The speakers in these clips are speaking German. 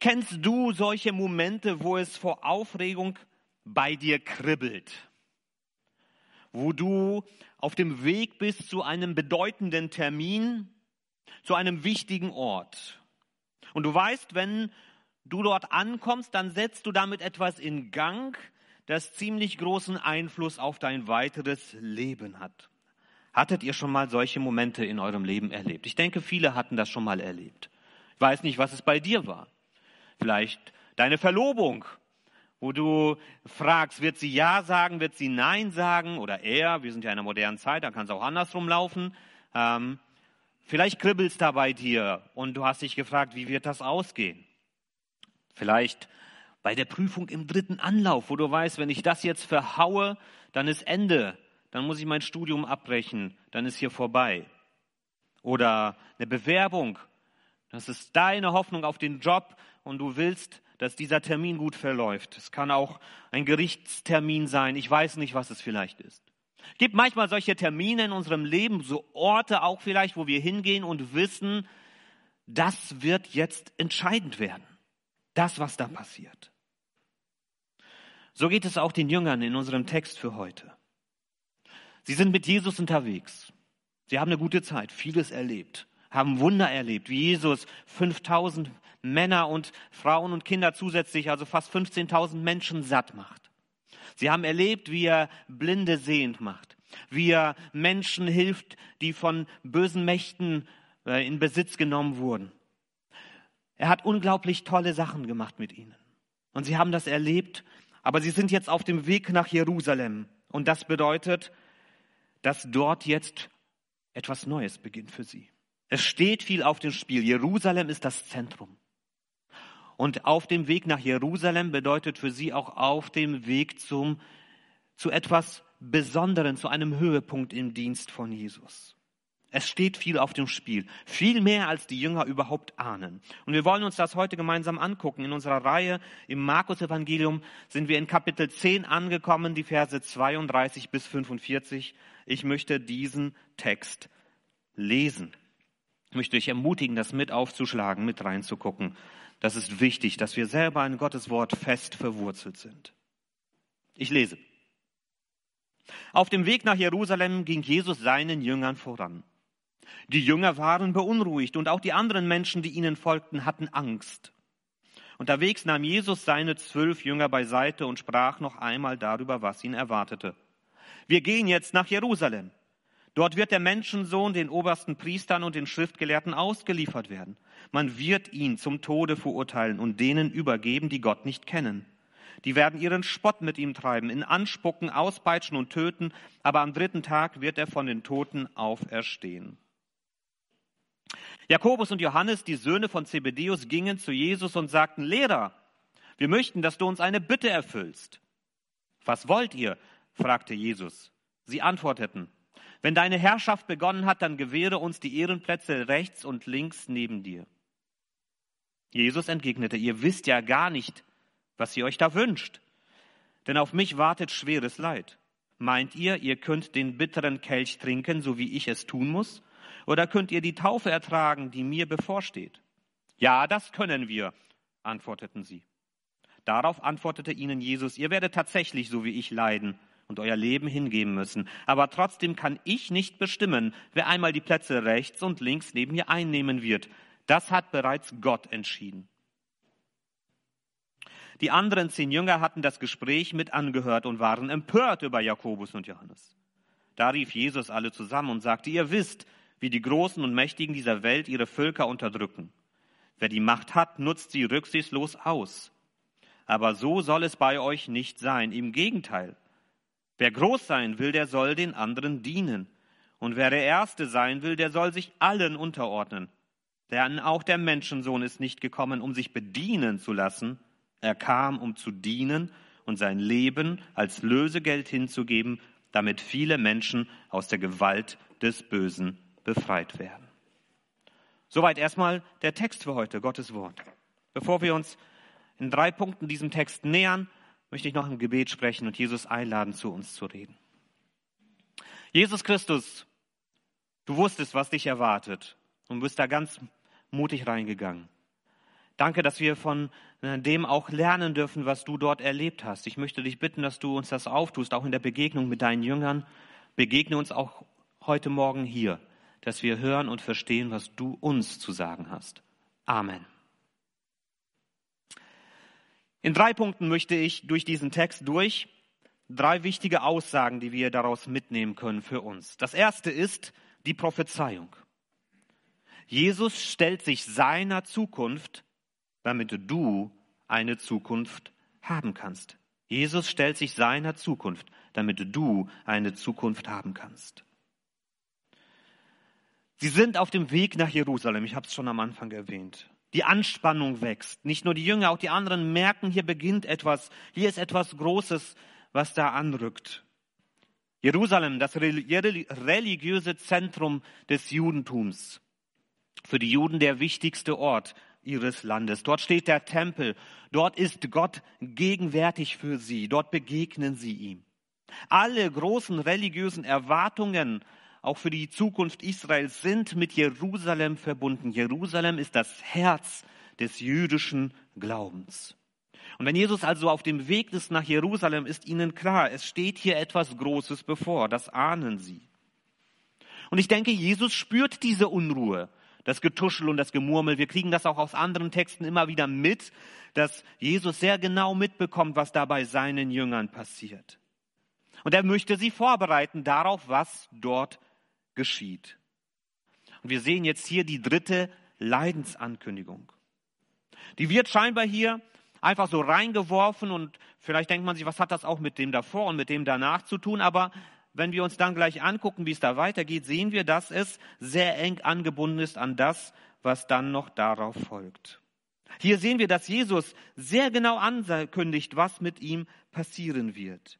Kennst du solche Momente, wo es vor Aufregung bei dir kribbelt? Wo du auf dem Weg bist zu einem bedeutenden Termin, zu einem wichtigen Ort. Und du weißt, wenn du dort ankommst, dann setzt du damit etwas in Gang, das ziemlich großen Einfluss auf dein weiteres Leben hat. Hattet ihr schon mal solche Momente in eurem Leben erlebt? Ich denke, viele hatten das schon mal erlebt. Ich weiß nicht, was es bei dir war. Vielleicht deine Verlobung, wo du fragst, wird sie Ja sagen, wird sie Nein sagen oder er, wir sind ja in einer modernen Zeit, da kann es auch andersrum laufen. Ähm, vielleicht kribbelst da bei dir und du hast dich gefragt, wie wird das ausgehen? Vielleicht bei der Prüfung im dritten Anlauf, wo du weißt, wenn ich das jetzt verhaue, dann ist Ende, dann muss ich mein Studium abbrechen, dann ist hier vorbei. Oder eine Bewerbung, das ist deine Hoffnung auf den Job und du willst, dass dieser Termin gut verläuft. Es kann auch ein Gerichtstermin sein, ich weiß nicht, was es vielleicht ist. Es gibt manchmal solche Termine in unserem Leben, so Orte auch vielleicht, wo wir hingehen und wissen, das wird jetzt entscheidend werden. Das, was da passiert. So geht es auch den Jüngern in unserem Text für heute. Sie sind mit Jesus unterwegs. Sie haben eine gute Zeit, vieles erlebt, haben Wunder erlebt, wie Jesus 5000 Männer und Frauen und Kinder zusätzlich, also fast 15.000 Menschen satt macht. Sie haben erlebt, wie er Blinde sehend macht, wie er Menschen hilft, die von bösen Mächten äh, in Besitz genommen wurden. Er hat unglaublich tolle Sachen gemacht mit ihnen. Und sie haben das erlebt, aber sie sind jetzt auf dem Weg nach Jerusalem. Und das bedeutet, dass dort jetzt etwas Neues beginnt für sie. Es steht viel auf dem Spiel. Jerusalem ist das Zentrum. Und auf dem Weg nach Jerusalem bedeutet für sie auch auf dem Weg zum, zu etwas Besonderen, zu einem Höhepunkt im Dienst von Jesus. Es steht viel auf dem Spiel, viel mehr als die Jünger überhaupt ahnen. Und wir wollen uns das heute gemeinsam angucken. In unserer Reihe im Markus Evangelium sind wir in Kapitel 10 angekommen, die Verse 32 bis 45. Ich möchte diesen Text lesen. Ich möchte euch ermutigen, das mit aufzuschlagen, mit reinzugucken. Das ist wichtig, dass wir selber in Gottes Wort fest verwurzelt sind. Ich lese. Auf dem Weg nach Jerusalem ging Jesus seinen Jüngern voran. Die Jünger waren beunruhigt und auch die anderen Menschen, die ihnen folgten, hatten Angst. Unterwegs nahm Jesus seine zwölf Jünger beiseite und sprach noch einmal darüber, was ihn erwartete. Wir gehen jetzt nach Jerusalem. Dort wird der Menschensohn den obersten Priestern und den Schriftgelehrten ausgeliefert werden. Man wird ihn zum Tode verurteilen und denen übergeben, die Gott nicht kennen. Die werden ihren Spott mit ihm treiben, in Anspucken, auspeitschen und töten, aber am dritten Tag wird er von den Toten auferstehen. Jakobus und Johannes, die Söhne von Zebedeus, gingen zu Jesus und sagten, Lehrer, wir möchten, dass du uns eine Bitte erfüllst. Was wollt ihr? fragte Jesus. Sie antworteten, wenn deine Herrschaft begonnen hat, dann gewähre uns die Ehrenplätze rechts und links neben dir. Jesus entgegnete, ihr wisst ja gar nicht, was ihr euch da wünscht, denn auf mich wartet schweres Leid. Meint ihr, ihr könnt den bitteren Kelch trinken, so wie ich es tun muss? Oder könnt ihr die Taufe ertragen, die mir bevorsteht? Ja, das können wir, antworteten sie. Darauf antwortete ihnen Jesus, ihr werdet tatsächlich so wie ich leiden und euer Leben hingeben müssen. Aber trotzdem kann ich nicht bestimmen, wer einmal die Plätze rechts und links neben mir einnehmen wird. Das hat bereits Gott entschieden. Die anderen zehn Jünger hatten das Gespräch mit angehört und waren empört über Jakobus und Johannes. Da rief Jesus alle zusammen und sagte, ihr wisst, wie die Großen und Mächtigen dieser Welt ihre Völker unterdrücken. Wer die Macht hat, nutzt sie rücksichtslos aus. Aber so soll es bei euch nicht sein. Im Gegenteil. Wer groß sein will, der soll den anderen dienen. Und wer der Erste sein will, der soll sich allen unterordnen. Denn auch der Menschensohn ist nicht gekommen, um sich bedienen zu lassen. Er kam, um zu dienen und sein Leben als Lösegeld hinzugeben, damit viele Menschen aus der Gewalt des Bösen befreit werden. Soweit erstmal der Text für heute, Gottes Wort. Bevor wir uns in drei Punkten diesem Text nähern, möchte ich noch im Gebet sprechen und Jesus einladen, zu uns zu reden. Jesus Christus, du wusstest, was dich erwartet und bist da ganz mutig reingegangen. Danke, dass wir von äh, dem auch lernen dürfen, was du dort erlebt hast. Ich möchte dich bitten, dass du uns das auftust, auch in der Begegnung mit deinen Jüngern. Begegne uns auch heute Morgen hier, dass wir hören und verstehen, was du uns zu sagen hast. Amen. In drei Punkten möchte ich durch diesen Text durch drei wichtige Aussagen, die wir daraus mitnehmen können für uns. Das erste ist die Prophezeiung. Jesus stellt sich seiner Zukunft, damit du eine Zukunft haben kannst. Jesus stellt sich seiner Zukunft, damit du eine Zukunft haben kannst. Sie sind auf dem Weg nach Jerusalem, ich habe es schon am Anfang erwähnt. Die Anspannung wächst. Nicht nur die Jünger, auch die anderen merken, hier beginnt etwas, hier ist etwas Großes, was da anrückt. Jerusalem, das religiöse Zentrum des Judentums. Für die Juden der wichtigste Ort ihres Landes. Dort steht der Tempel. Dort ist Gott gegenwärtig für sie. Dort begegnen sie ihm. Alle großen religiösen Erwartungen, auch für die Zukunft Israels, sind mit Jerusalem verbunden. Jerusalem ist das Herz des jüdischen Glaubens. Und wenn Jesus also auf dem Weg ist nach Jerusalem, ist ihnen klar, es steht hier etwas Großes bevor, das ahnen sie. Und ich denke, Jesus spürt diese Unruhe, das Getuschel und das Gemurmel. Wir kriegen das auch aus anderen Texten immer wieder mit, dass Jesus sehr genau mitbekommt, was da bei seinen Jüngern passiert. Und er möchte sie vorbereiten darauf, was dort geschieht. Und wir sehen jetzt hier die dritte Leidensankündigung. Die wird scheinbar hier einfach so reingeworfen und vielleicht denkt man sich, was hat das auch mit dem davor und mit dem danach zu tun, aber wenn wir uns dann gleich angucken, wie es da weitergeht, sehen wir, dass es sehr eng angebunden ist an das, was dann noch darauf folgt. Hier sehen wir, dass Jesus sehr genau ankündigt, was mit ihm passieren wird.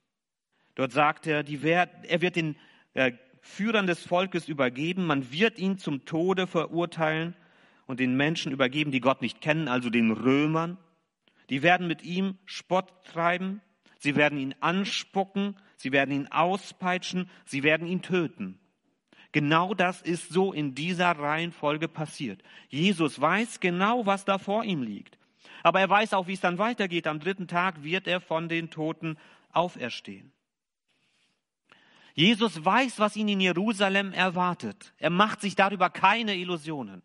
Dort sagt er, er wird den äh, Führern des Volkes übergeben, man wird ihn zum Tode verurteilen und den Menschen übergeben, die Gott nicht kennen, also den Römern. Die werden mit ihm Spott treiben, sie werden ihn anspucken, sie werden ihn auspeitschen, sie werden ihn töten. Genau das ist so in dieser Reihenfolge passiert. Jesus weiß genau, was da vor ihm liegt. Aber er weiß auch, wie es dann weitergeht. Am dritten Tag wird er von den Toten auferstehen. Jesus weiß, was ihn in Jerusalem erwartet. Er macht sich darüber keine Illusionen.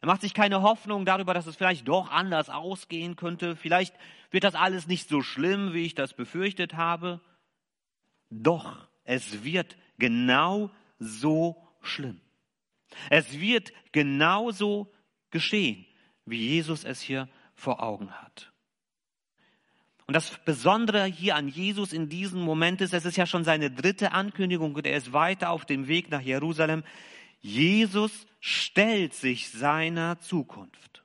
Er macht sich keine Hoffnung darüber, dass es vielleicht doch anders ausgehen könnte. Vielleicht wird das alles nicht so schlimm, wie ich das befürchtet habe. Doch es wird genau so schlimm. Es wird genauso geschehen, wie Jesus es hier vor Augen hat. Und das Besondere hier an Jesus in diesem Moment ist, es ist ja schon seine dritte Ankündigung und er ist weiter auf dem Weg nach Jerusalem. Jesus stellt sich seiner Zukunft.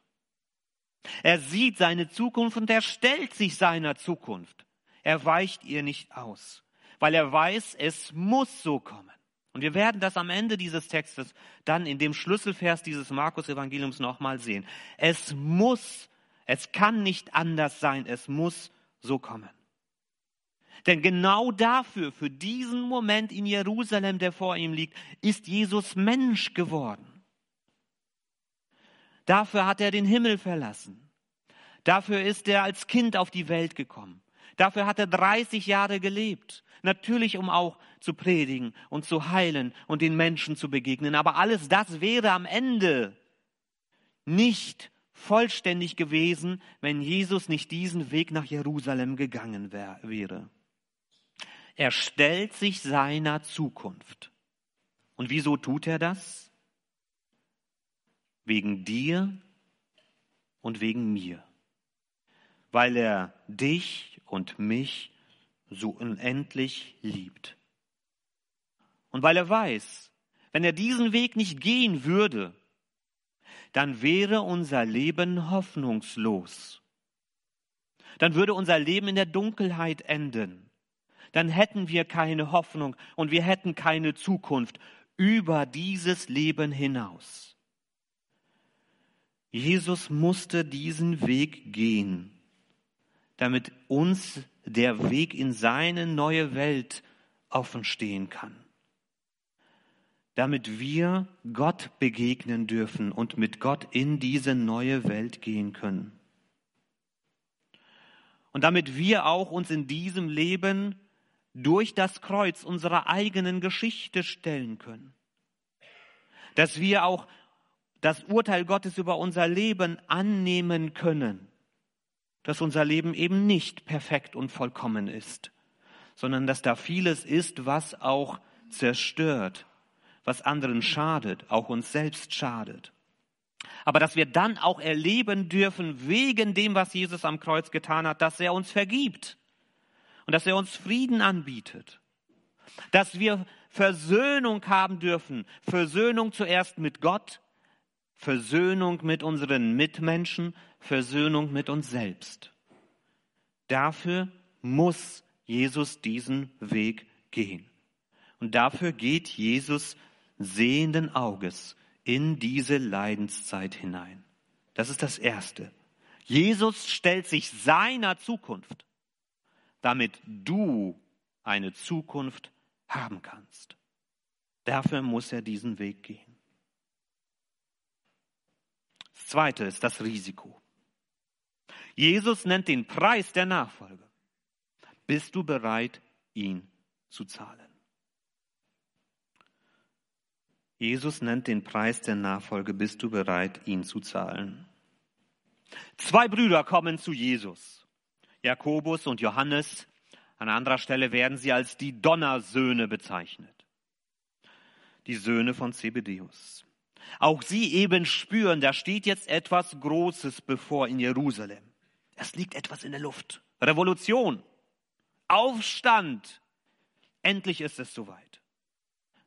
Er sieht seine Zukunft und er stellt sich seiner Zukunft. Er weicht ihr nicht aus, weil er weiß, es muss so kommen. Und wir werden das am Ende dieses Textes dann in dem Schlüsselvers dieses Markus-Evangeliums nochmal sehen. Es muss, es kann nicht anders sein, es muss so kommen. Denn genau dafür, für diesen Moment in Jerusalem, der vor ihm liegt, ist Jesus Mensch geworden. Dafür hat er den Himmel verlassen. Dafür ist er als Kind auf die Welt gekommen. Dafür hat er 30 Jahre gelebt. Natürlich, um auch zu predigen und zu heilen und den Menschen zu begegnen. Aber alles das wäre am Ende nicht vollständig gewesen, wenn Jesus nicht diesen Weg nach Jerusalem gegangen wäre. Er stellt sich seiner Zukunft. Und wieso tut er das? Wegen dir und wegen mir. Weil er dich und mich so unendlich liebt. Und weil er weiß, wenn er diesen Weg nicht gehen würde, dann wäre unser Leben hoffnungslos. Dann würde unser Leben in der Dunkelheit enden dann hätten wir keine Hoffnung und wir hätten keine Zukunft über dieses Leben hinaus. Jesus musste diesen Weg gehen, damit uns der Weg in seine neue Welt offen stehen kann. Damit wir Gott begegnen dürfen und mit Gott in diese neue Welt gehen können. Und damit wir auch uns in diesem Leben durch das Kreuz unserer eigenen Geschichte stellen können. Dass wir auch das Urteil Gottes über unser Leben annehmen können. Dass unser Leben eben nicht perfekt und vollkommen ist, sondern dass da vieles ist, was auch zerstört, was anderen schadet, auch uns selbst schadet. Aber dass wir dann auch erleben dürfen, wegen dem, was Jesus am Kreuz getan hat, dass er uns vergibt und dass er uns Frieden anbietet. Dass wir Versöhnung haben dürfen. Versöhnung zuerst mit Gott, Versöhnung mit unseren Mitmenschen, Versöhnung mit uns selbst. Dafür muss Jesus diesen Weg gehen. Und dafür geht Jesus sehenden Auges in diese Leidenszeit hinein. Das ist das Erste. Jesus stellt sich seiner Zukunft, damit du eine Zukunft haben kannst. Dafür muss er diesen Weg gehen. Das Zweite ist das Risiko. Jesus nennt den Preis der Nachfolge. Bist du bereit, ihn zu zahlen? Jesus nennt den Preis der Nachfolge. Bist du bereit, ihn zu zahlen? Zwei Brüder kommen zu Jesus. Jakobus und Johannes. An anderer Stelle werden sie als die Donnersöhne bezeichnet. Die Söhne von Zebedeus. Auch sie eben spüren, da steht jetzt etwas Großes bevor in Jerusalem. Es liegt etwas in der Luft. Revolution. Aufstand. Endlich ist es soweit.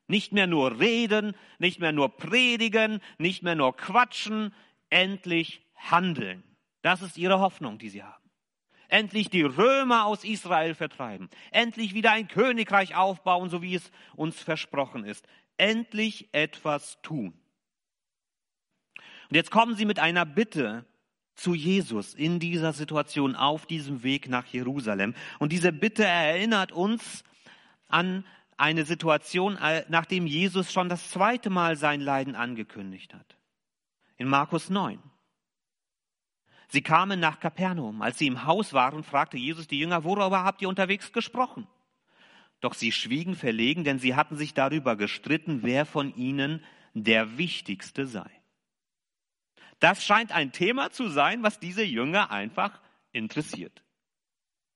Nicht mehr nur reden, nicht mehr nur predigen, nicht mehr nur quatschen, endlich handeln. Das ist ihre Hoffnung, die sie haben. Endlich die Römer aus Israel vertreiben. Endlich wieder ein Königreich aufbauen, so wie es uns versprochen ist. Endlich etwas tun. Und jetzt kommen sie mit einer Bitte zu Jesus in dieser Situation auf diesem Weg nach Jerusalem. Und diese Bitte erinnert uns an eine Situation, äh, nachdem Jesus schon das zweite Mal sein Leiden angekündigt hat. In Markus 9. Sie kamen nach Kapernaum. Als sie im Haus waren, fragte Jesus die Jünger, worüber habt ihr unterwegs gesprochen? Doch sie schwiegen verlegen, denn sie hatten sich darüber gestritten, wer von ihnen der Wichtigste sei. Das scheint ein Thema zu sein, was diese Jünger einfach interessiert.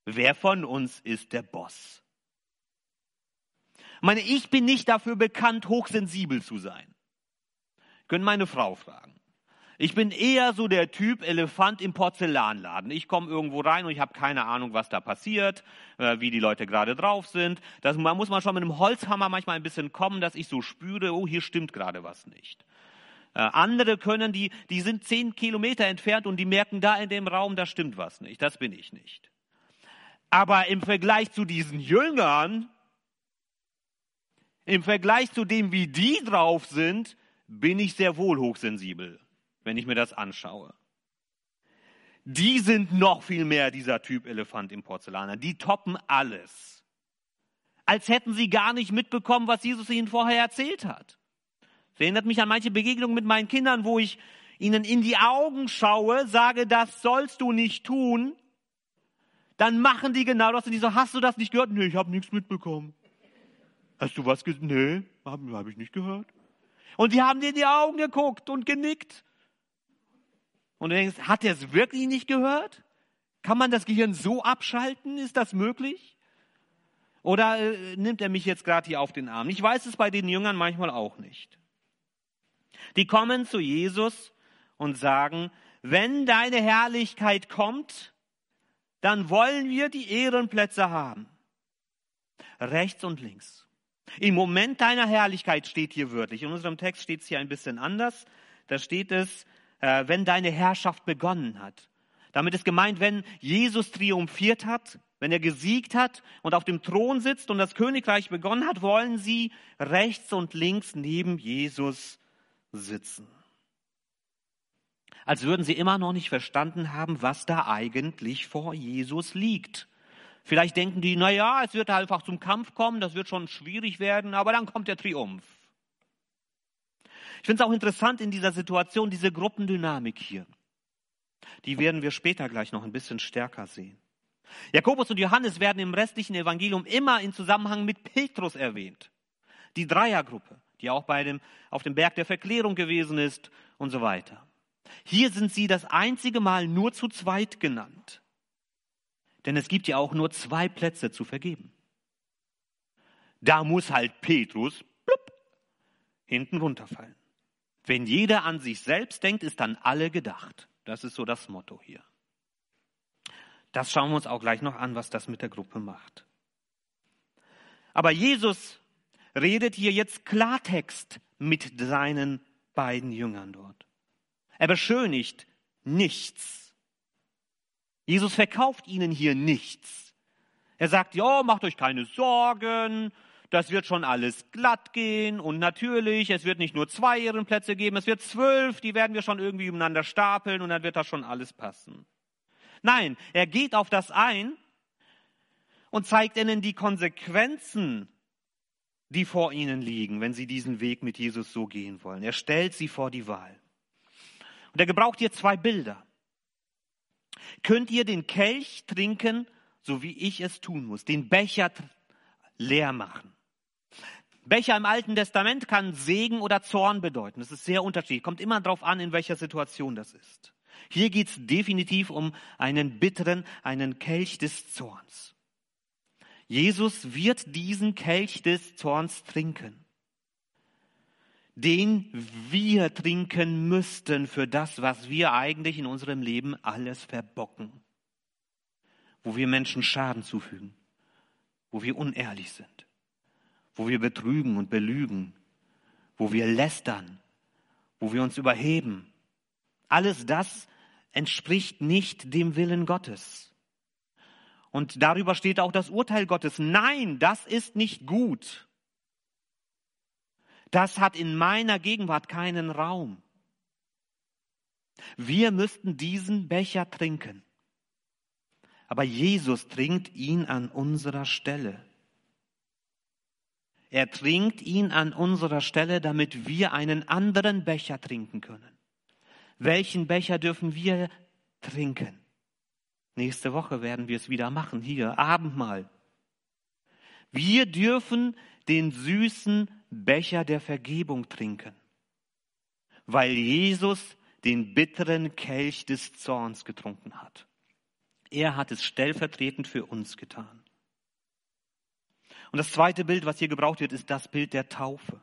Wer von uns ist der Boss? Ich meine, ich bin nicht dafür bekannt, hochsensibel zu sein. Können meine Frau fragen. Ich bin eher so der Typ Elefant im Porzellanladen. Ich komme irgendwo rein und ich habe keine Ahnung, was da passiert, äh, wie die Leute gerade drauf sind. Das, man muss man schon mit einem Holzhammer manchmal ein bisschen kommen, dass ich so spüre, oh, hier stimmt gerade was nicht. Äh, andere können, die, die sind zehn Kilometer entfernt und die merken da in dem Raum, da stimmt was nicht. Das bin ich nicht. Aber im Vergleich zu diesen Jüngern, im Vergleich zu dem, wie die drauf sind, bin ich sehr wohl hochsensibel, wenn ich mir das anschaue. Die sind noch viel mehr dieser Typ Elefant im Porzellaner. Die toppen alles. Als hätten sie gar nicht mitbekommen, was Jesus ihnen vorher erzählt hat. Das erinnert mich an manche Begegnungen mit meinen Kindern, wo ich ihnen in die Augen schaue, sage, das sollst du nicht tun. Dann machen die genau das und die so, hast du das nicht gehört? Nee, ich habe nichts mitbekommen. Hast du was gesagt? Nee, habe hab ich nicht gehört. Und die haben dir in die Augen geguckt und genickt. Und du denkst, hat er es wirklich nicht gehört? Kann man das Gehirn so abschalten? Ist das möglich? Oder äh, nimmt er mich jetzt gerade hier auf den Arm? Ich weiß es bei den Jüngern manchmal auch nicht. Die kommen zu Jesus und sagen, wenn deine Herrlichkeit kommt, dann wollen wir die Ehrenplätze haben. Rechts und links. Im Moment deiner Herrlichkeit steht hier wörtlich. In unserem Text steht es hier ein bisschen anders. Da steht es, äh, wenn deine Herrschaft begonnen hat. Damit ist gemeint, wenn Jesus triumphiert hat, wenn er gesiegt hat und auf dem Thron sitzt und das Königreich begonnen hat, wollen sie rechts und links neben Jesus sitzen. Als würden sie immer noch nicht verstanden haben, was da eigentlich vor Jesus liegt. Vielleicht denken die, na ja, es wird einfach zum Kampf kommen, das wird schon schwierig werden, aber dann kommt der Triumph. Ich finde es auch interessant in dieser Situation, diese Gruppendynamik hier. Die werden wir später gleich noch ein bisschen stärker sehen. Jakobus und Johannes werden im restlichen Evangelium immer in Zusammenhang mit Petrus erwähnt. Die Dreiergruppe, die auch bei dem, auf dem Berg der Verklärung gewesen ist und so weiter. Hier sind sie das einzige Mal nur zu zweit genannt. Denn es gibt ja auch nur zwei Plätze zu vergeben. Da muss halt Petrus blub, hinten runterfallen. Wenn jeder an sich selbst denkt, ist dann alle gedacht. Das ist so das Motto hier. Das schauen wir uns auch gleich noch an, was das mit der Gruppe macht. Aber Jesus redet hier jetzt Klartext mit seinen beiden Jüngern dort. Er beschönigt nichts. Jesus verkauft ihnen hier nichts. Er sagt, ja, macht euch keine Sorgen, das wird schon alles glatt gehen und natürlich, es wird nicht nur zwei Ehrenplätze geben, es wird zwölf, die werden wir schon irgendwie übereinander stapeln und dann wird das schon alles passen. Nein, er geht auf das ein und zeigt ihnen die Konsequenzen, die vor ihnen liegen, wenn sie diesen Weg mit Jesus so gehen wollen. Er stellt sie vor die Wahl. Und er gebraucht hier zwei Bilder. Könnt ihr den Kelch trinken, so wie ich es tun muss, den Becher leer machen? Becher im Alten Testament kann Segen oder Zorn bedeuten. Das ist sehr unterschiedlich. Kommt immer darauf an, in welcher Situation das ist. Hier geht es definitiv um einen bitteren, einen Kelch des Zorns. Jesus wird diesen Kelch des Zorns trinken, den wir trinken müssten für das, was wir eigentlich in unserem Leben alles verbocken, wo wir Menschen Schaden zufügen, wo wir unehrlich sind, wo wir betrügen und belügen, wo wir lästern, wo wir uns überheben. Alles das entspricht nicht dem Willen Gottes. Und darüber steht auch das Urteil Gottes. Nein, das ist nicht gut. Das hat in meiner Gegenwart keinen Raum. Wir müssten diesen Becher trinken. Aber Jesus trinkt ihn an unserer Stelle. Er trinkt ihn an unserer Stelle, damit wir einen anderen Becher trinken können. Welchen Becher dürfen wir trinken? Nächste Woche werden wir es wieder machen, hier, Abendmahl. Wir dürfen den süßen Becher der Vergebung trinken, weil Jesus den bitteren Kelch des Zorns getrunken hat. Er hat es stellvertretend für uns getan. Und das zweite Bild, was hier gebraucht wird, ist das Bild der Taufe.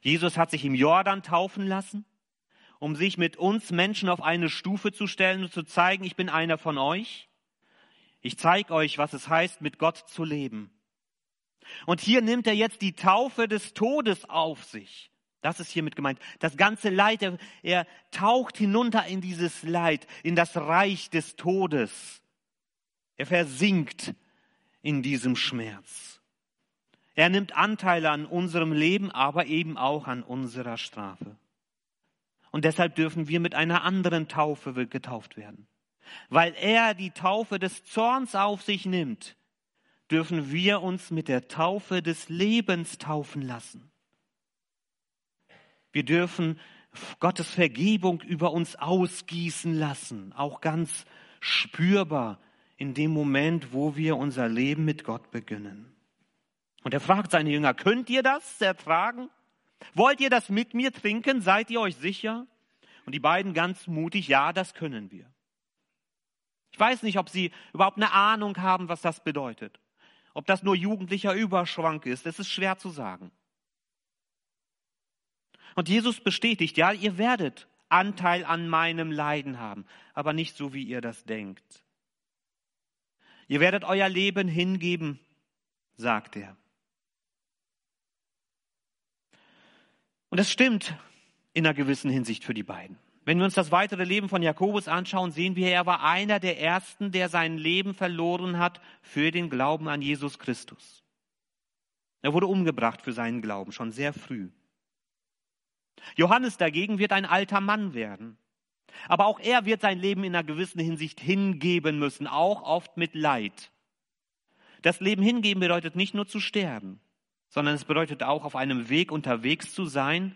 Jesus hat sich im Jordan taufen lassen um sich mit uns Menschen auf eine Stufe zu stellen und zu zeigen, ich bin einer von euch. Ich zeige euch, was es heißt, mit Gott zu leben. Und hier nimmt er jetzt die Taufe des Todes auf sich. Das ist hiermit gemeint. Das ganze Leid, er, er taucht hinunter in dieses Leid, in das Reich des Todes. Er versinkt in diesem Schmerz. Er nimmt Anteile an unserem Leben, aber eben auch an unserer Strafe. Und deshalb dürfen wir mit einer anderen Taufe getauft werden. Weil er die Taufe des Zorns auf sich nimmt, dürfen wir uns mit der Taufe des Lebens taufen lassen. Wir dürfen Gottes Vergebung über uns ausgießen lassen, auch ganz spürbar in dem Moment, wo wir unser Leben mit Gott beginnen. Und er fragt seine Jünger, könnt ihr das ertragen? Wollt ihr das mit mir trinken? Seid ihr euch sicher? Und die beiden ganz mutig, ja, das können wir. Ich weiß nicht, ob sie überhaupt eine Ahnung haben, was das bedeutet. Ob das nur jugendlicher Überschwank ist, das ist schwer zu sagen. Und Jesus bestätigt, ja, ihr werdet Anteil an meinem Leiden haben, aber nicht so, wie ihr das denkt. Ihr werdet euer Leben hingeben, sagt er. Und es stimmt in einer gewissen Hinsicht für die beiden. Wenn wir uns das weitere Leben von Jakobus anschauen, sehen wir, er war einer der ersten, der sein Leben verloren hat für den Glauben an Jesus Christus. Er wurde umgebracht für seinen Glauben, schon sehr früh. Johannes dagegen wird ein alter Mann werden. Aber auch er wird sein Leben in einer gewissen Hinsicht hingeben müssen, auch oft mit Leid. Das Leben hingeben bedeutet nicht nur zu sterben, sondern es bedeutet auch auf einem Weg unterwegs zu sein,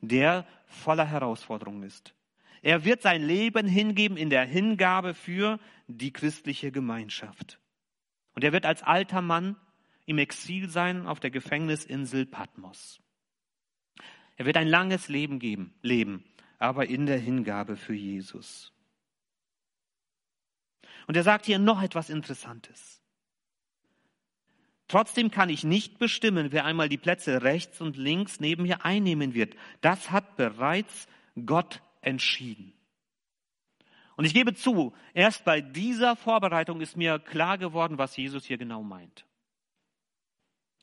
der voller Herausforderungen ist. Er wird sein Leben hingeben in der Hingabe für die christliche Gemeinschaft. Und er wird als alter Mann im Exil sein auf der Gefängnisinsel Patmos. Er wird ein langes Leben geben, leben, aber in der Hingabe für Jesus. Und er sagt hier noch etwas Interessantes. Trotzdem kann ich nicht bestimmen, wer einmal die Plätze rechts und links neben mir einnehmen wird. Das hat bereits Gott entschieden. Und ich gebe zu, erst bei dieser Vorbereitung ist mir klar geworden, was Jesus hier genau meint.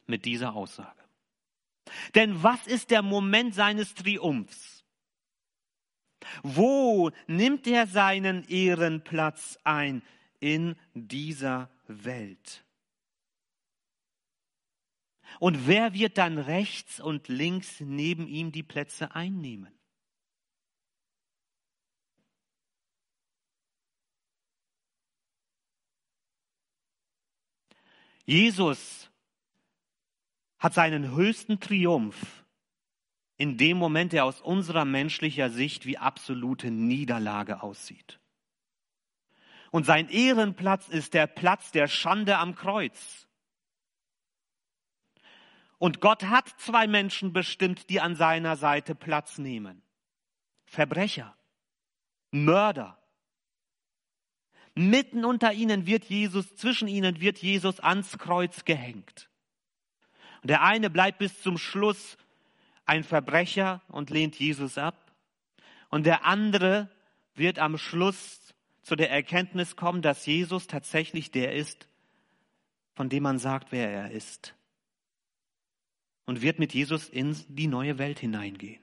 Mit dieser Aussage. Denn was ist der Moment seines Triumphs? Wo nimmt er seinen Ehrenplatz ein in dieser Welt? Und wer wird dann rechts und links neben ihm die Plätze einnehmen? Jesus hat seinen höchsten Triumph in dem Moment, der aus unserer menschlicher Sicht wie absolute Niederlage aussieht. Und sein Ehrenplatz ist der Platz der Schande am Kreuz. Und Gott hat zwei Menschen bestimmt, die an seiner Seite Platz nehmen. Verbrecher, Mörder. Mitten unter ihnen wird Jesus, zwischen ihnen wird Jesus ans Kreuz gehängt. Und der eine bleibt bis zum Schluss ein Verbrecher und lehnt Jesus ab. Und der andere wird am Schluss zu der Erkenntnis kommen, dass Jesus tatsächlich der ist, von dem man sagt, wer er ist und wird mit Jesus in die neue Welt hineingehen.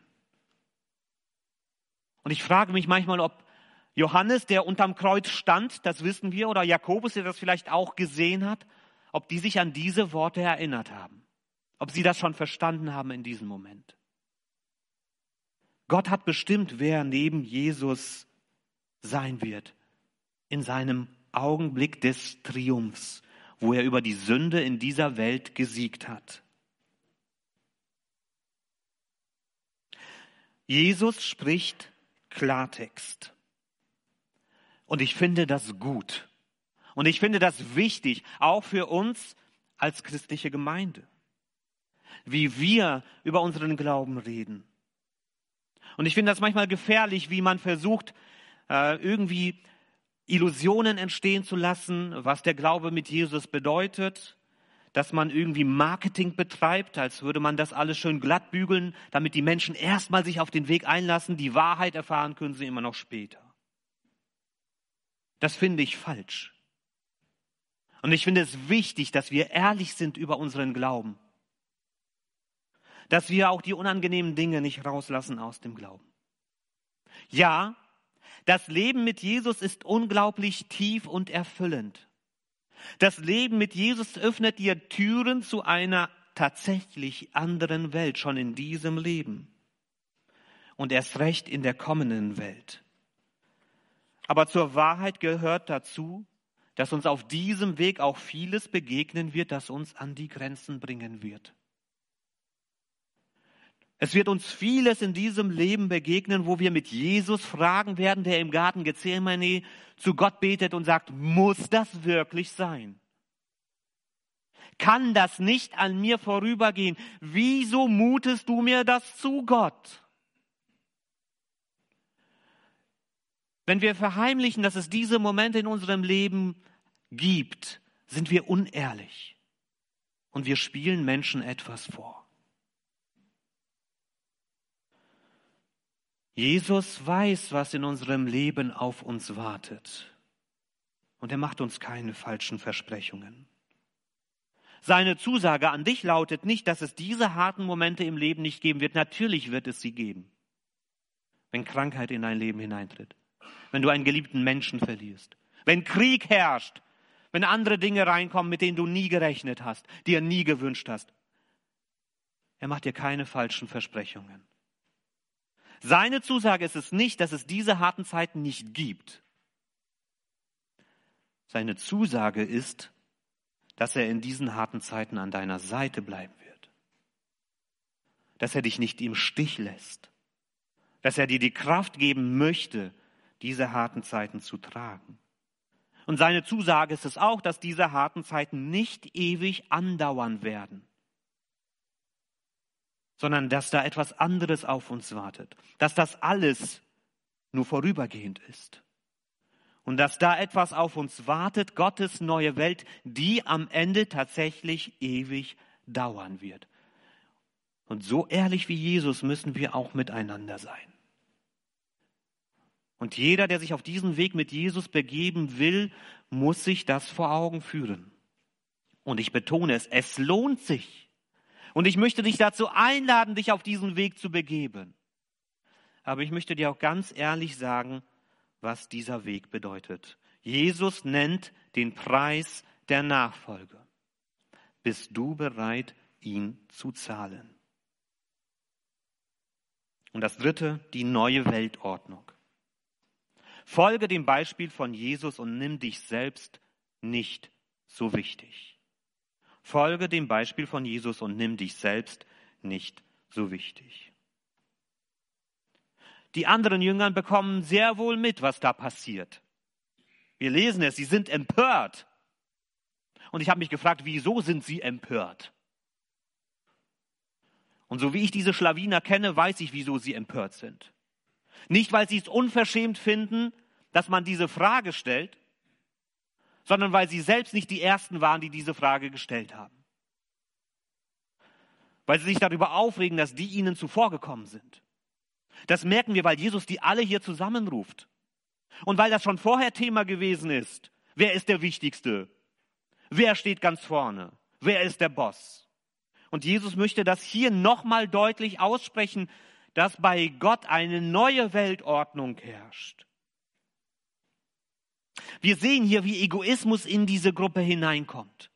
Und ich frage mich manchmal, ob Johannes, der unterm Kreuz stand, das wissen wir, oder Jakobus, der das vielleicht auch gesehen hat, ob die sich an diese Worte erinnert haben. Ob sie das schon verstanden haben in diesem Moment. Gott hat bestimmt, wer neben Jesus sein wird in seinem Augenblick des Triumphs, wo er über die Sünde in dieser Welt gesiegt hat. Jesus spricht Klartext. Und ich finde das gut. Und ich finde das wichtig, auch für uns als christliche Gemeinde. Wie wir über unseren Glauben reden. Und ich finde das manchmal gefährlich, wie man versucht, äh, irgendwie Illusionen entstehen zu lassen, was der Glaube mit Jesus bedeutet dass man irgendwie Marketing betreibt, als würde man das alles schön glatt bügeln, damit die Menschen erstmal sich auf den Weg einlassen. Die Wahrheit erfahren können sie immer noch später. Das finde ich falsch. Und ich finde es wichtig, dass wir ehrlich sind über unseren Glauben. Dass wir auch die unangenehmen Dinge nicht rauslassen aus dem Glauben. Ja, das Leben mit Jesus ist unglaublich tief und erfüllend. Das Leben mit Jesus öffnet dir Türen zu einer tatsächlich anderen Welt, schon in diesem Leben. Und erst recht in der kommenden Welt. Aber zur Wahrheit gehört dazu, dass uns auf diesem Weg auch vieles begegnen wird, das uns an die Grenzen bringen wird. Es wird uns vieles in diesem Leben begegnen, wo wir mit Jesus fragen werden, der im Garten Gethsemane zu Gott betet und sagt, muss das wirklich sein? Kann das nicht an mir vorübergehen? Wieso mutest du mir das zu, Gott? Wenn wir verheimlichen, dass es diese Momente in unserem Leben gibt, sind wir unehrlich und wir spielen Menschen etwas vor. Jesus weiß, was in unserem Leben auf uns wartet. Und er macht uns keine falschen Versprechungen. Seine Zusage an dich lautet nicht, dass es diese harten Momente im Leben nicht geben wird. Natürlich wird es sie geben. Wenn Krankheit in dein Leben hineintritt. Wenn du einen geliebten Menschen verlierst. Wenn Krieg herrscht. Wenn andere Dinge reinkommen, mit denen du nie gerechnet hast, dir nie gewünscht hast. Er macht dir keine falschen Versprechungen. Seine Zusage ist es nicht, dass es diese harten Zeiten nicht gibt. Seine Zusage ist, dass er in diesen harten Zeiten an deiner Seite bleiben wird. Dass er dich nicht im Stich lässt. dass er dir die Kraft geben möchte, diese harten Zeiten zu tragen. Und seine Zusage ist es auch, dass diese harten Zeiten nicht ewig andauern werden, sondern dass da etwas anderes auf uns wartet, dass das alles nur vorübergehend ist. Und dass da etwas auf uns wartet, Gottes neue Welt, die am Ende tatsächlich ewig dauern wird. Und so ehrlich wie Jesus müssen wir auch miteinander sein. Und jeder, der sich auf diesen Weg mit Jesus begeben will, muss sich das vor Augen führen. Und ich betone es, es lohnt sich. Und ich möchte dich dazu einladen, dich auf diesen Weg zu begeben. Aber ich möchte dir auch ganz ehrlich sagen, was dieser Weg bedeutet. Jesus nennt den Preis der Nachfolge. Bist du bereit, ihn zu zahlen? Und das dritte, die neue Weltordnung. Folge dem Beispiel von Jesus und nimm dich selbst nicht so wichtig. Folge dem Beispiel von Jesus und nimm dich selbst nicht so wichtig. Die anderen Jüngern bekommen sehr wohl mit, was da passiert. Wir lesen es, sie sind empört. Und ich habe mich gefragt, wieso sind sie empört? Und so wie ich diese Schlawiner kenne, weiß ich, wieso sie empört sind. Nicht, weil sie es unverschämt finden, dass man diese Frage stellt, sondern weil sie selbst nicht die Ersten waren, die diese Frage gestellt haben. Weil sie sich darüber aufregen, dass die ihnen zuvorgekommen sind. Das merken wir, weil Jesus die alle hier zusammenruft. Und weil das schon vorher Thema gewesen ist. Wer ist der Wichtigste? Wer steht ganz vorne? Wer ist der Boss? Und Jesus möchte das hier nochmal deutlich aussprechen, dass bei Gott eine neue Weltordnung herrscht. Wir sehen hier, wie Egoismus in diese Gruppe hineinkommt.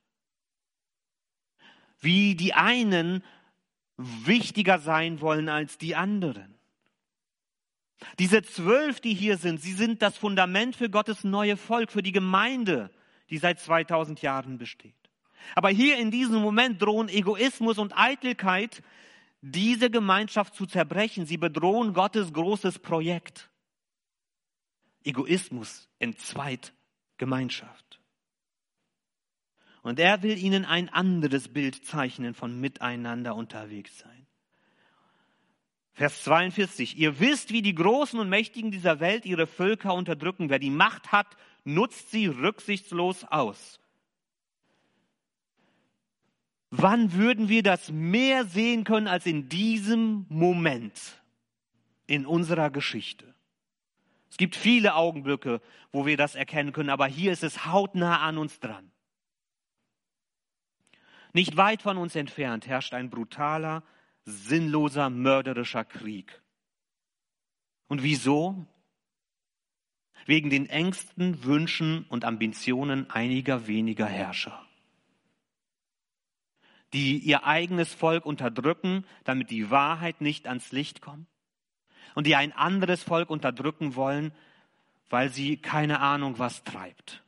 Wie die einen wichtiger sein wollen als die anderen. Diese zwölf, die hier sind, sie sind das Fundament für Gottes neue Volk, für die Gemeinde, die seit 2000 Jahren besteht. Aber hier in diesem Moment drohen Egoismus und Eitelkeit diese Gemeinschaft zu zerbrechen. Sie bedrohen Gottes großes Projekt. Egoismus entzweit Gemeinschaft. Und er will ihnen ein anderes Bild zeichnen von miteinander unterwegs sein. Vers 42. Ihr wisst, wie die Großen und Mächtigen dieser Welt ihre Völker unterdrücken. Wer die Macht hat, nutzt sie rücksichtslos aus. Wann würden wir das mehr sehen können als in diesem Moment in unserer Geschichte? Es gibt viele Augenblicke, wo wir das erkennen können, aber hier ist es hautnah an uns dran. Nicht weit von uns entfernt herrscht ein brutaler, sinnloser, mörderischer Krieg. Und wieso? Wegen den engsten Wünschen und Ambitionen einiger weniger Herrscher die ihr eigenes Volk unterdrücken, damit die Wahrheit nicht ans Licht kommt. Und die ein anderes Volk unterdrücken wollen, weil sie keine Ahnung was treibt.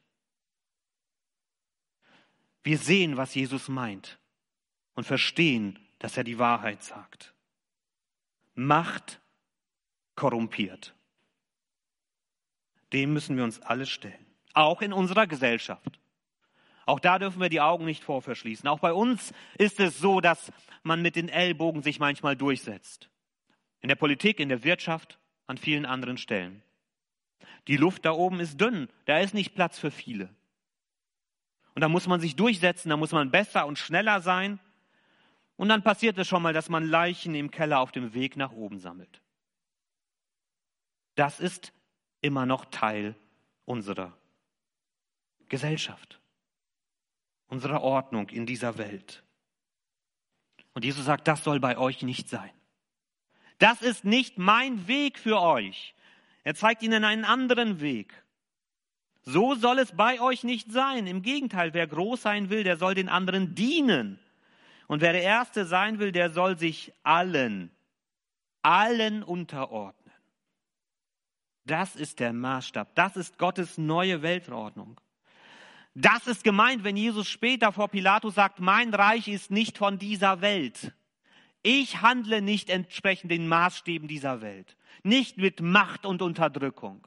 Wir sehen, was Jesus meint und verstehen, dass er die Wahrheit sagt. Macht korrumpiert. Dem müssen wir uns alle stellen, auch in unserer Gesellschaft. Auch da dürfen wir die Augen nicht vorverschließen. Auch bei uns ist es so, dass man mit den Ellbogen sich manchmal durchsetzt. In der Politik, in der Wirtschaft, an vielen anderen Stellen. Die Luft da oben ist dünn, da ist nicht Platz für viele. Und da muss man sich durchsetzen, da muss man besser und schneller sein. Und dann passiert es schon mal, dass man Leichen im Keller auf dem Weg nach oben sammelt. Das ist immer noch Teil unserer Gesellschaft unserer Ordnung in dieser Welt. Und Jesus sagt, das soll bei euch nicht sein. Das ist nicht mein Weg für euch. Er zeigt ihnen einen anderen Weg. So soll es bei euch nicht sein. Im Gegenteil, wer groß sein will, der soll den anderen dienen. Und wer der Erste sein will, der soll sich allen, allen unterordnen. Das ist der Maßstab. Das ist Gottes neue Weltordnung. Das ist gemeint, wenn Jesus später vor Pilatus sagt, mein Reich ist nicht von dieser Welt. Ich handle nicht entsprechend den Maßstäben dieser Welt. nicht mit Macht und Unterdrückung.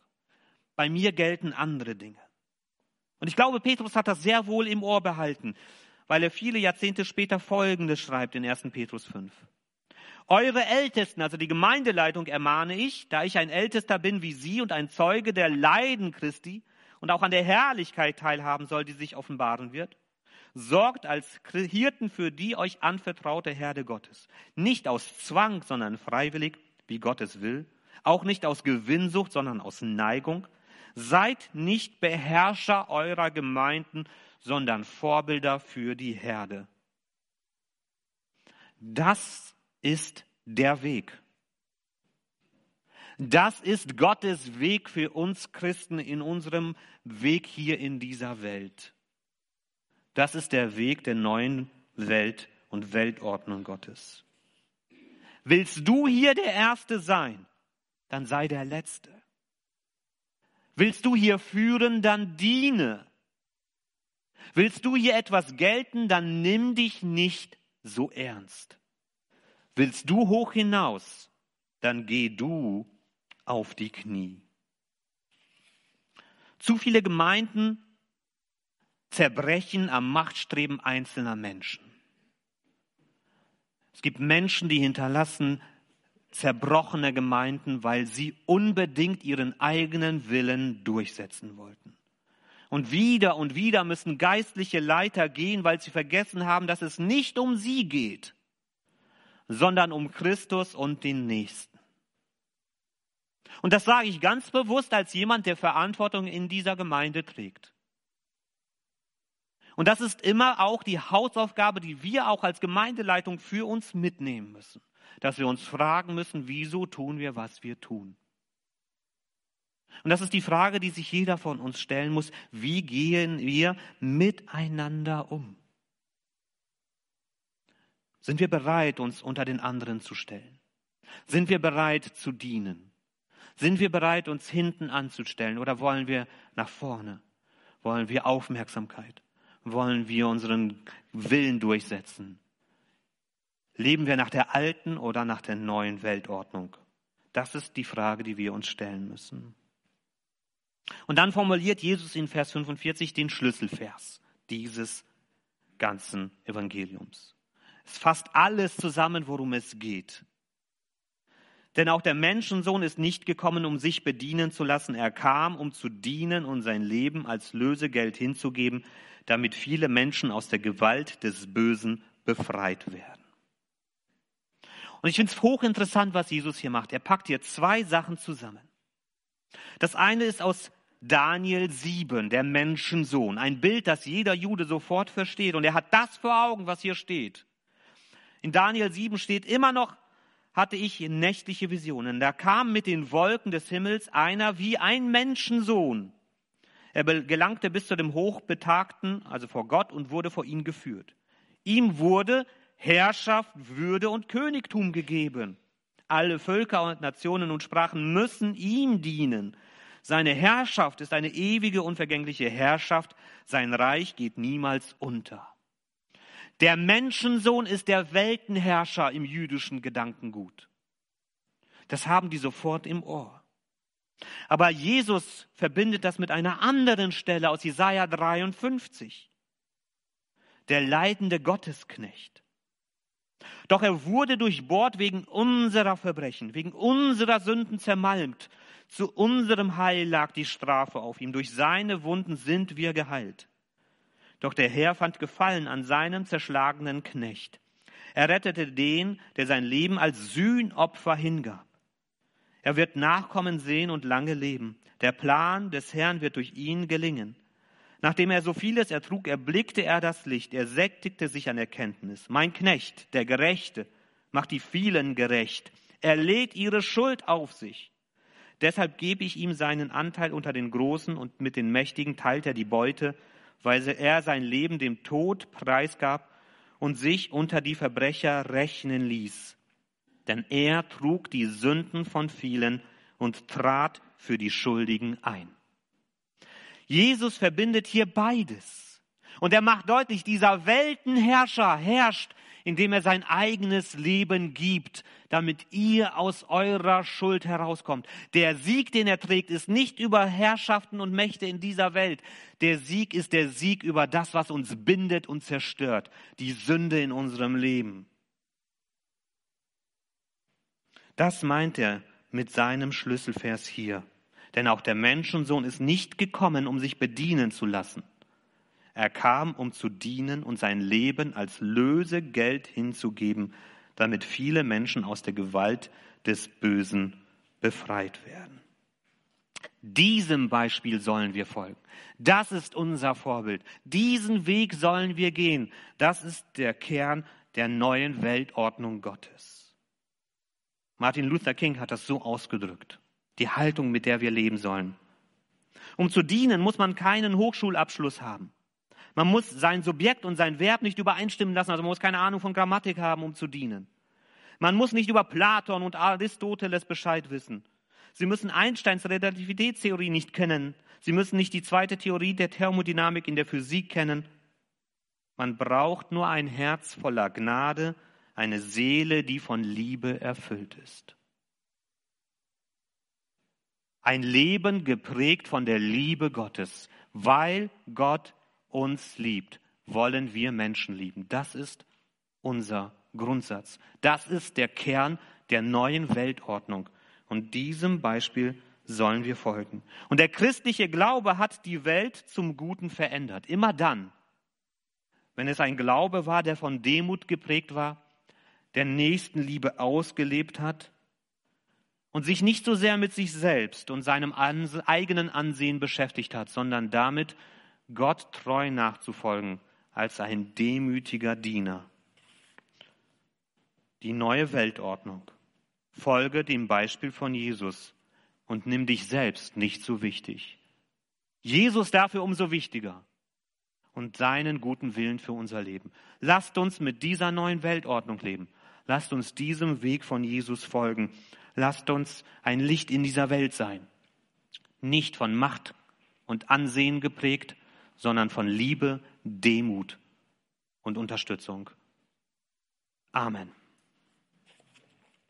Bei mir gelten andere Dinge. Und ich glaube, Petrus hat das sehr wohl im Ohr behalten, weil er viele Jahrzehnte später Folgendes schreibt in 1. Petrus 5. Eure Ältesten, also die Gemeindeleitung, ermahne ich, da ich ein Ältester bin wie Sie und ein Zeuge der Leiden Christi und auch an der Herrlichkeit teilhaben soll, die sich offenbaren wird. Sorgt als Hirten für die euch anvertraute Herde Gottes. Nicht aus Zwang, sondern freiwillig, wie Gott es will. Auch nicht aus Gewinnsucht, sondern aus Neigung. Seid nicht Beherrscher eurer Gemeinden, sondern Vorbilder für die Herde. Das ist der Weg. Das ist Gottes Weg für uns Christen in unserem Weg hier in dieser Welt. Das ist der Weg der neuen Welt und Weltordnung Gottes. Willst du hier der Erste sein, dann sei der Letzte. Willst du hier führen, dann diene. Willst du hier etwas gelten, dann nimm dich nicht so ernst. Willst du hoch hinaus, dann geh du auf die Knie. Zu viele Gemeinden zerbrechen am Machtstreben einzelner Menschen. Es gibt Menschen, die hinterlassen zerbrochene Gemeinden, weil sie unbedingt ihren eigenen Willen durchsetzen wollten. Und wieder und wieder müssen geistliche Leiter gehen, weil sie vergessen haben, dass es nicht um sie geht, sondern um Christus und den Nächsten. Und das sage ich ganz bewusst als jemand, der Verantwortung in dieser Gemeinde trägt. Und das ist immer auch die Hausaufgabe, die wir auch als Gemeindeleitung für uns mitnehmen müssen. Dass wir uns fragen müssen, wieso tun wir, was wir tun. Und das ist die Frage, die sich jeder von uns stellen muss. Wie gehen wir miteinander um? Sind wir bereit, uns unter den anderen zu stellen? Sind wir bereit zu dienen? Sind wir bereit, uns hinten anzustellen oder wollen wir nach vorne? Wollen wir Aufmerksamkeit? Wollen wir unseren Willen durchsetzen? Leben wir nach der alten oder nach der neuen Weltordnung? Das ist die Frage, die wir uns stellen müssen. Und dann formuliert Jesus in Vers 45 den Schlüsselvers dieses ganzen Evangeliums. Es fasst alles zusammen, worum es geht. Denn auch der Menschensohn ist nicht gekommen, um sich bedienen zu lassen. Er kam, um zu dienen und sein Leben als Lösegeld hinzugeben, damit viele Menschen aus der Gewalt des Bösen befreit werden. Und ich finde es hochinteressant, was Jesus hier macht. Er packt hier zwei Sachen zusammen. Das eine ist aus Daniel 7, der Menschensohn. Ein Bild, das jeder Jude sofort versteht. Und er hat das vor Augen, was hier steht. In Daniel 7 steht immer noch, hatte ich nächtliche Visionen. Da kam mit den Wolken des Himmels einer wie ein Menschensohn. Er gelangte bis zu dem Hochbetagten, also vor Gott, und wurde vor ihn geführt. Ihm wurde Herrschaft, Würde und Königtum gegeben. Alle Völker und Nationen und Sprachen müssen ihm dienen. Seine Herrschaft ist eine ewige, unvergängliche Herrschaft. Sein Reich geht niemals unter. Der Menschensohn ist der Weltenherrscher im jüdischen Gedankengut. Das haben die sofort im Ohr. Aber Jesus verbindet das mit einer anderen Stelle aus Jesaja 53. Der leidende Gottesknecht. Doch er wurde durchbohrt wegen unserer Verbrechen, wegen unserer Sünden zermalmt. Zu unserem Heil lag die Strafe auf ihm. Durch seine Wunden sind wir geheilt. Doch der Herr fand Gefallen an seinem zerschlagenen Knecht. Er rettete den, der sein Leben als Sühnopfer hingab. Er wird Nachkommen sehen und lange leben. Der Plan des Herrn wird durch ihn gelingen. Nachdem er so vieles ertrug, erblickte er das Licht, er sättigte sich an Erkenntnis. Mein Knecht, der Gerechte, macht die vielen gerecht. Er lädt ihre Schuld auf sich. Deshalb gebe ich ihm seinen Anteil unter den Großen und mit den Mächtigen teilt er die Beute weil er sein Leben dem Tod preisgab und sich unter die Verbrecher rechnen ließ. Denn er trug die Sünden von vielen und trat für die Schuldigen ein. Jesus verbindet hier beides. Und er macht deutlich, dieser Weltenherrscher herrscht indem er sein eigenes Leben gibt, damit ihr aus eurer Schuld herauskommt. Der Sieg, den er trägt, ist nicht über Herrschaften und Mächte in dieser Welt. Der Sieg ist der Sieg über das, was uns bindet und zerstört, die Sünde in unserem Leben. Das meint er mit seinem Schlüsselvers hier. Denn auch der Menschensohn ist nicht gekommen, um sich bedienen zu lassen. Er kam, um zu dienen und sein Leben als Lösegeld hinzugeben, damit viele Menschen aus der Gewalt des Bösen befreit werden. Diesem Beispiel sollen wir folgen. Das ist unser Vorbild. Diesen Weg sollen wir gehen. Das ist der Kern der neuen Weltordnung Gottes. Martin Luther King hat das so ausgedrückt die Haltung, mit der wir leben sollen. Um zu dienen, muss man keinen Hochschulabschluss haben. Man muss sein Subjekt und sein Verb nicht übereinstimmen lassen, also man muss keine Ahnung von Grammatik haben, um zu dienen. Man muss nicht über Platon und Aristoteles Bescheid wissen. Sie müssen Einsteins Relativitätstheorie nicht kennen. Sie müssen nicht die zweite Theorie der Thermodynamik in der Physik kennen. Man braucht nur ein Herz voller Gnade, eine Seele, die von Liebe erfüllt ist. Ein Leben geprägt von der Liebe Gottes. Weil Gott uns liebt, wollen wir Menschen lieben. Das ist unser Grundsatz. Das ist der Kern der neuen Weltordnung. Und diesem Beispiel sollen wir folgen. Und der christliche Glaube hat die Welt zum Guten verändert. Immer dann, wenn es ein Glaube war, der von Demut geprägt war, der Nächstenliebe ausgelebt hat und sich nicht so sehr mit sich selbst und seinem eigenen Ansehen beschäftigt hat, sondern damit, Gott treu nachzufolgen als ein demütiger Diener. Die neue Weltordnung. Folge dem Beispiel von Jesus und nimm dich selbst nicht so wichtig. Jesus dafür umso wichtiger und seinen guten Willen für unser Leben. Lasst uns mit dieser neuen Weltordnung leben. Lasst uns diesem Weg von Jesus folgen lasst uns ein Licht in dieser Welt sein. Nicht von Macht und Ansehen geprägt, sondern von Liebe, Demut und Unterstützung. Amen.